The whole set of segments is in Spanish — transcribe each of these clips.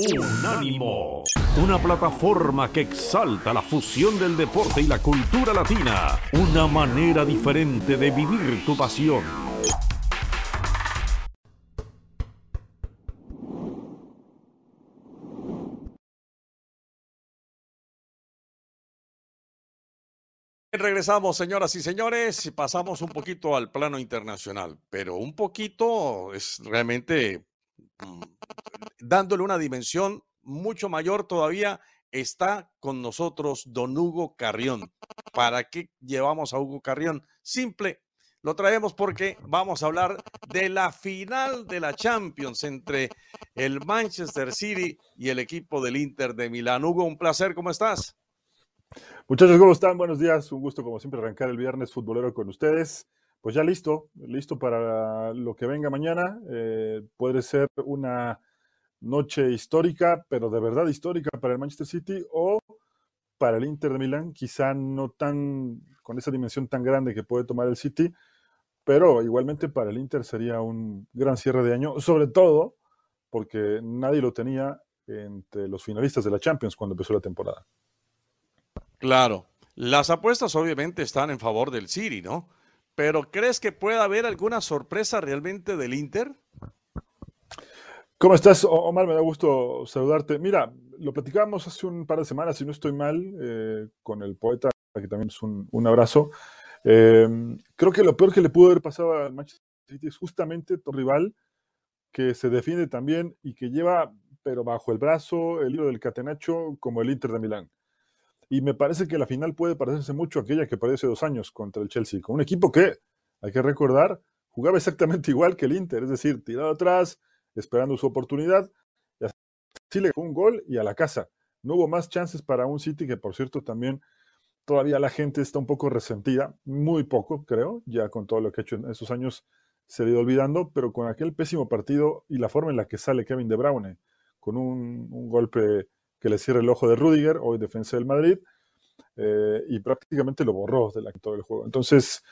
Unánimo, una plataforma que exalta la fusión del deporte y la cultura latina, una manera diferente de vivir tu pasión. Regresamos, señoras y señores, pasamos un poquito al plano internacional, pero un poquito es realmente mm, dándole una dimensión mucho mayor todavía. Está con nosotros don Hugo Carrión. ¿Para qué llevamos a Hugo Carrión? Simple, lo traemos porque vamos a hablar de la final de la Champions entre el Manchester City y el equipo del Inter de Milán. Hugo, un placer, ¿cómo estás? Muchachos, ¿cómo están? Buenos días. Un gusto, como siempre, arrancar el viernes futbolero con ustedes. Pues ya listo, listo para lo que venga mañana. Eh, puede ser una noche histórica, pero de verdad histórica para el Manchester City o para el Inter de Milán, quizá no tan con esa dimensión tan grande que puede tomar el City, pero igualmente para el Inter sería un gran cierre de año, sobre todo porque nadie lo tenía entre los finalistas de la Champions cuando empezó la temporada. Claro, las apuestas obviamente están en favor del City, ¿no? Pero ¿crees que pueda haber alguna sorpresa realmente del Inter? ¿Cómo estás, Omar? Me da gusto saludarte. Mira, lo platicábamos hace un par de semanas, si no estoy mal, eh, con el poeta, que también es un, abrazo. Em, creo que lo peor que le pudo haber pasado al Manchester City es justamente tu rival, que se defiende también y que lleva, pero bajo el brazo, el hilo del catenacho, como el Inter de Milán. Y me parece que la final puede parecerse mucho a aquella que parece hace dos años contra el Chelsea, con un equipo que, hay que recordar, jugaba exactamente igual que el Inter, es decir, tirado atrás, esperando su oportunidad, y así le fue un gol y a la casa. No hubo más chances para un City que, por cierto, también todavía la gente está un poco resentida, muy poco, creo, ya con todo lo que ha hecho en esos años se ha ido olvidando, pero con aquel pésimo partido y la forma en la que sale Kevin De Bruyne, con un, golpe que le cierre el ojo de Rudiger, hoy defensa del Madrid, eh, y prácticamente lo borró del acto del juego. Entonces,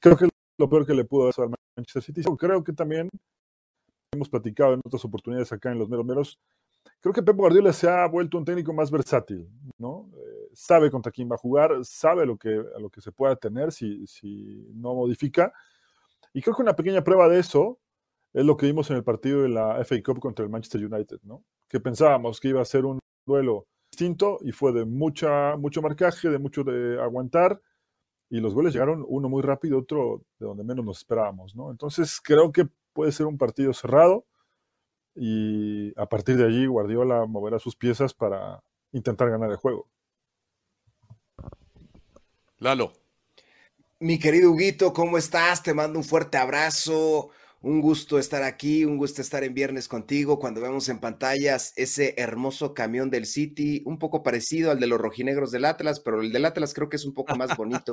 creo que lo peor que le pudo hacer al Manchester City. Creo que también hemos platicado en otras oportunidades acá en los meros meros. Creo que Pep Guardiola se ha vuelto un técnico más versátil, ¿no? Eh, sabe contra quién va a jugar, sabe lo que, a lo que se pueda tener si, si no modifica. Y creo que una pequeña prueba de eso es lo que vimos en el partido de la FA Cup contra el Manchester United, ¿no? Que pensábamos que iba a ser un duelo distinto y fue de mucha, mucho marcaje, de mucho de aguantar. Y los goles llegaron uno muy rápido, otro de donde menos nos esperábamos, ¿no? Entonces creo que puede ser un partido cerrado y a partir de allí Guardiola moverá sus piezas para intentar ganar el juego. Lalo. Mi querido Huguito, ¿cómo estás? Te mando un fuerte abrazo. Un gusto estar aquí, un gusto estar en viernes contigo cuando vemos en pantallas ese hermoso camión del City, un poco parecido al de los rojinegros del Atlas, pero el del Atlas creo que es un poco más bonito.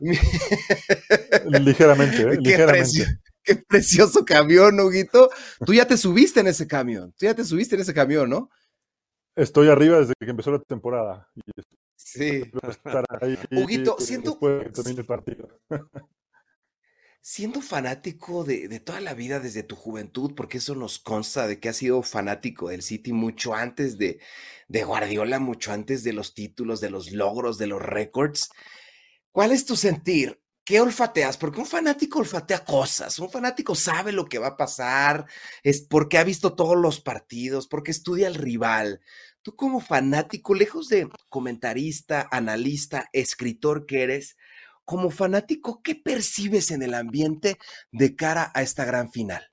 ligeramente, ¿eh? ligeramente. Qué precioso camión, Huguito. Tú ya te subiste en ese camión, tú ya te subiste en ese camión, ¿no? Estoy arriba desde que empezó la temporada. sí. Huguito, siento... el partido siendo fanático de, toda la vida desde tu juventud, porque eso nos consta de que has sido fanático del City mucho antes de, de Guardiola, mucho antes de los títulos, de los logros, de los récords. ¿Cuál es tu sentir? ¿Qué olfateas? Porque un fanático olfatea cosas, un fanático sabe lo que va a pasar, es porque ha visto todos los partidos, porque estudia al rival. Tú como fanático, lejos de comentarista, analista, escritor que eres, como fanático, ¿qué percibes en el ambiente de cara a esta gran final?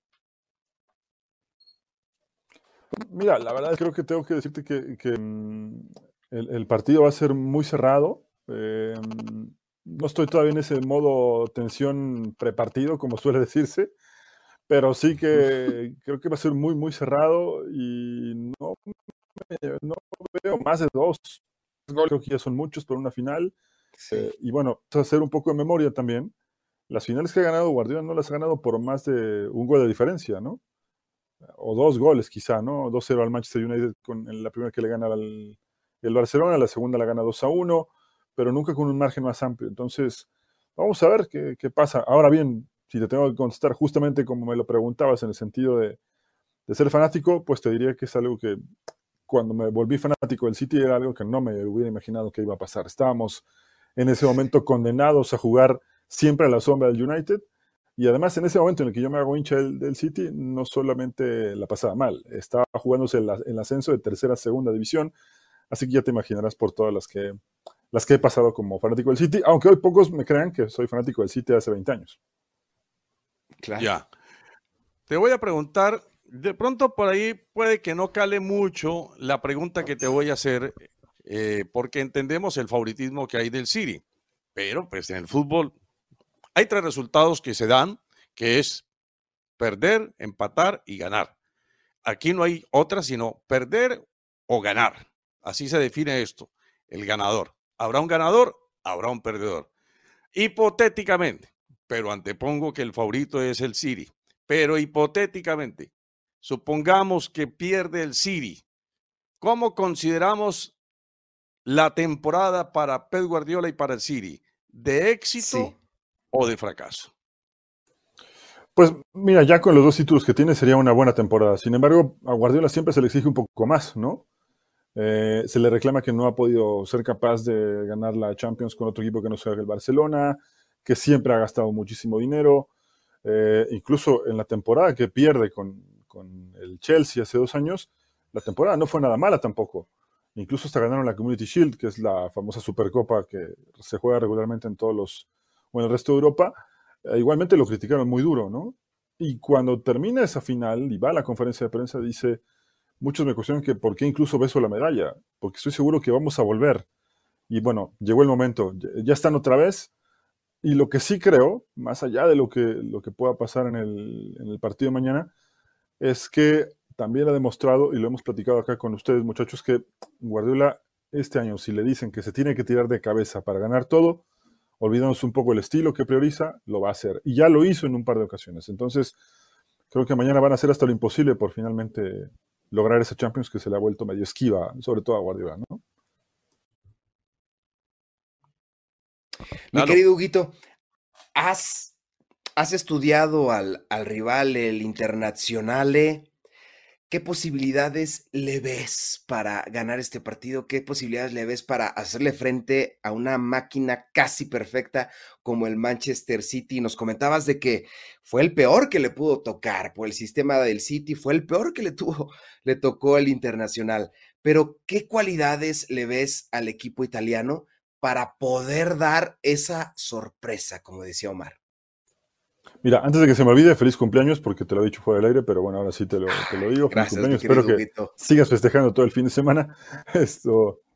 Mira, la verdad creo que tengo que decirte que, mm, el, partido va a ser muy cerrado. Eh, no estoy todavía en ese modo tensión prepartido, como suele decirse, pero sí que creo que va a ser muy, muy cerrado y no, no veo más de dos goles, creo que ya son muchos por una final. Eh, y bueno, hacer un poco de memoria también. Las finales que ha ganado Guardiola no las ha ganado por más de un gol de diferencia, ¿no? O dos goles quizá, ¿no? 2-0 al Manchester United con la primera que le gana al, el Barcelona, la segunda la gana 2-1, pero nunca con un margen más amplio. Entonces, vamos a ver qué, qué, pasa. Ahora bien, si te tengo que contestar justamente como me lo preguntabas en el sentido de, de ser fanático, pues te diría que es algo que cuando me volví fanático del City era algo que no me hubiera imaginado que iba a pasar. Estábamos en ese momento condenados a jugar siempre a la sombra del United. Y además, en ese momento en el que yo me hago hincha del, City, no solamente la pasaba mal, estaba jugándose el, el, ascenso de tercera a segunda división. Así que ya te imaginarás por todas las que, las que he pasado como fanático del City, aunque hoy pocos me crean que soy fanático del City hace 20 años. Claro. Ya. Te voy a preguntar, de pronto por ahí puede que no cale mucho la pregunta que te voy a hacer, eh, porque entendemos el favoritismo que hay del City, pero pues en el fútbol hay tres resultados que se dan, que es perder, empatar y ganar. Aquí no hay otra sino perder o ganar. Así se define esto, el ganador. Habrá un ganador, habrá un perdedor. Hipotéticamente, pero antepongo que el favorito es el City. Pero hipotéticamente, supongamos que pierde el City. ¿Cómo consideramos la temporada para Pep Guardiola y para el City? ¿De éxito o de fracaso? Pues mira, ya con los dos títulos que tiene sería una buena temporada. Sin embargo, a Guardiola siempre se le exige un poco más, ¿no? Eh, se le reclama que no ha podido ser capaz de ganar la Champions con otro equipo que no sea el Barcelona, que siempre ha gastado muchísimo dinero. Eh, incluso en la temporada que pierde con, el Chelsea hace dos años, la temporada no fue nada mala tampoco. Incluso hasta ganaron la Community Shield, que es la famosa Supercopa que se juega regularmente en todos los, bueno, el resto de Europa. Eh, igualmente lo criticaron muy duro, ¿no? Y cuando termina esa final y va a la conferencia de prensa, dice, muchos me cuestionan que por qué incluso beso la medalla, porque estoy seguro que vamos a volver. Y bueno, llegó el momento, ya están otra vez, y lo que sí creo, más allá de lo que, lo que pueda pasar en el, partido de mañana, es que también ha demostrado, y lo hemos platicado acá con ustedes, muchachos, que Guardiola este año, si le dicen que se tiene que tirar de cabeza para ganar todo, olvidándose un poco el estilo que prioriza, lo va a hacer. Y ya lo hizo en un par de ocasiones. Entonces, creo que mañana van a hacer hasta lo imposible por finalmente lograr ese Champions que se le ha vuelto medio esquiva, sobre todo a Guardiola, ¿no? Mi querido Huguito, ¿has, has estudiado al, al, rival, el Internacionale? ¿Qué posibilidades le ves para ganar este partido? ¿Qué posibilidades le ves para hacerle frente a una máquina casi perfecta como el Manchester City? Nos comentabas de que fue el peor que le pudo tocar por el sistema del City, fue el peor que le tuvo, le tocó el Internacional. Pero, ¿qué cualidades le ves al equipo italiano para poder dar esa sorpresa, como decía Omar? Mira, antes de que se me olvide, feliz cumpleaños, porque te lo he dicho fuera del aire, pero bueno, ahora sí te lo, digo. Feliz cumpleaños. Espero que sigas festejando todo el fin de semana. Esto.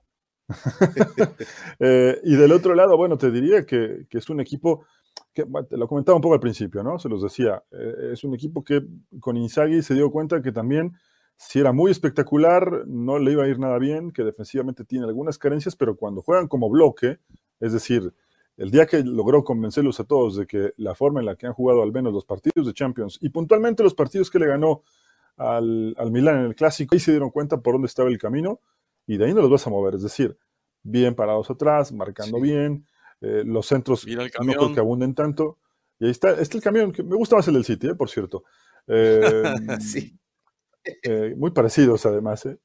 Eh, y del otro lado, bueno, te diría que, es un equipo que, te lo comentaba un poco al principio, ¿no? Se los decía, eh, es un equipo que con Inzaghi se dio cuenta que también si era muy espectacular, no le iba a ir nada bien, que defensivamente tiene algunas carencias, pero cuando juegan como bloque, es decir, el día que logró convencerlos a todos de que la forma en la que han jugado al menos los partidos de Champions y puntualmente los partidos que le ganó al, al Milan en el clásico, ahí se dieron cuenta por dónde estaba el camino y de ahí no los vas a mover. Es decir, bien parados atrás, marcando bien, eh, los centros no creo que abunden tanto. Y ahí está, está el camión, que me gusta más el del City, eh, por cierto. Eh, sí. Muy parecidos además. ¿eh?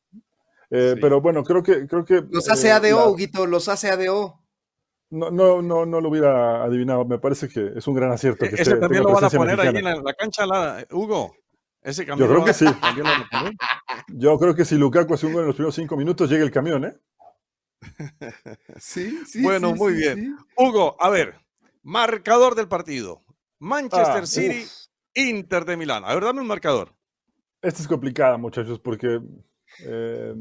Eh, pero bueno, creo que... Creo que los hace ADO, Huguito, los hace ADO. No, no, no, no lo hubiera adivinado. Me parece que es un gran acierto. Que ese también lo van a poner ahí en la, cancha, Hugo. Ese camión. Yo creo que sí. Yo creo que si Lukaku hace un gol en los primeros cinco minutos, llega el camión, ¿eh? Sí, sí. Bueno, muy bien. Hugo, a ver, marcador del partido. Manchester ah, City, Inter de Milán. A ver, dame un marcador. Esta es complicada, muchachos, porque eh,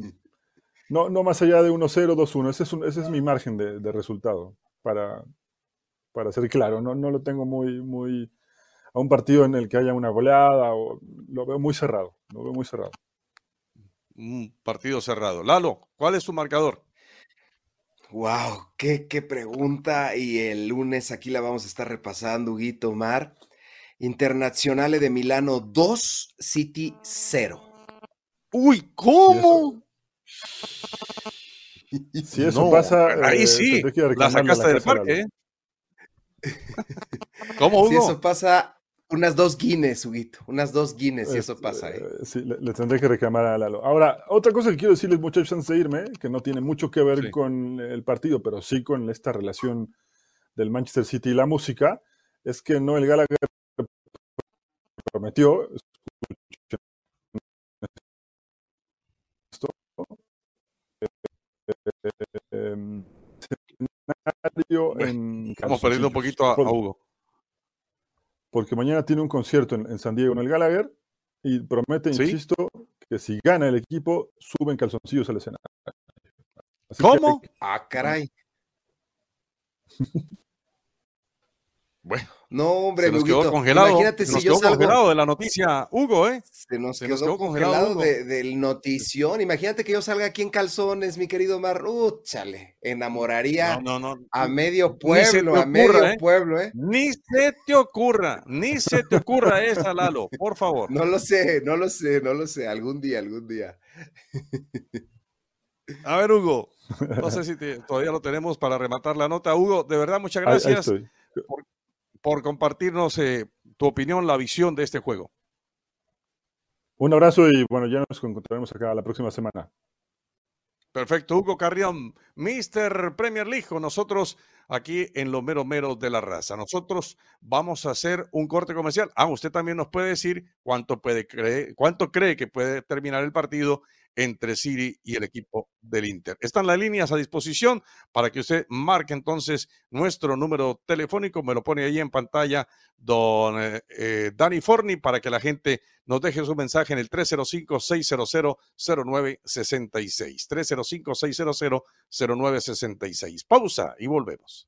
no, no más allá de 1-0, 2-1. Ese, es ese es mi margen de, resultado, para, para ser claro. No, no lo tengo muy, muy a un partido en el que haya una goleada, o, lo veo muy cerrado. Lo veo muy cerrado. Un partido cerrado. Lalo, ¿cuál es tu marcador? Wow, qué, qué pregunta. Y el lunes aquí la vamos a estar repasando, Huguito Mar. Internazionale de Milano 2, City 0. Uy, ¿cómo? Si eso, pasa, ahí eh, sí, la sacaste del parque. ¿eh? ¿Cómo, Hugo? Si eso pasa, unas dos Guinness, Huguito, unas dos Guinness, y eso pasa. ¿eh? Sí, le, tendré que reclamar a Lalo. Ahora, otra cosa que quiero decirles, muchachos, antes de irme, que no tiene mucho que ver con el partido, pero sí con esta relación del Manchester City y la música, es que Noel Gallagher prometió, estamos perdiendo un poquito a, Hugo. Porque mañana tiene un concierto en, San Diego en el Gallagher y promete, insisto, que si gana el equipo, suben calzoncillos al escenario. ¿Cómo? Ah, caray. Bueno. No, hombre, se nos quedó congelado. Imagínate si yo salgo... congelado de la noticia, Hugo, ¿eh? Se nos, quedó, congelado, del notición. Imagínate que yo salga aquí en calzones, mi querido Mar. Uh, chale, enamoraría a medio pueblo, a medio ¿eh? pueblo, ¿eh? Ni se te ocurra, ni se te ocurra esa, Lalo, por favor. No lo sé, no lo sé, no lo sé. Algún día, algún día. A ver, Hugo, no sé si todavía lo tenemos para rematar la nota. Hugo, de verdad, muchas gracias por compartirnos eh, tu opinión, la visión de este juego. Un abrazo y bueno, ya nos encontraremos acá la próxima semana. Perfecto, Hugo Carrión, Mr. Premier League, con nosotros aquí en los mero mero de la raza. Nosotros vamos a hacer un corte comercial. Ah, usted también nos puede decir cuánto, puede cree, cuánto cree que puede terminar el partido entre City y el equipo del Inter. Están las líneas a disposición para que usted marque entonces nuestro número telefónico. Me lo pone ahí en pantalla don eh, eh, Dani Forni para que la gente nos deje su mensaje en el 305-600-0966. 305-600-0966. Pausa y volvemos.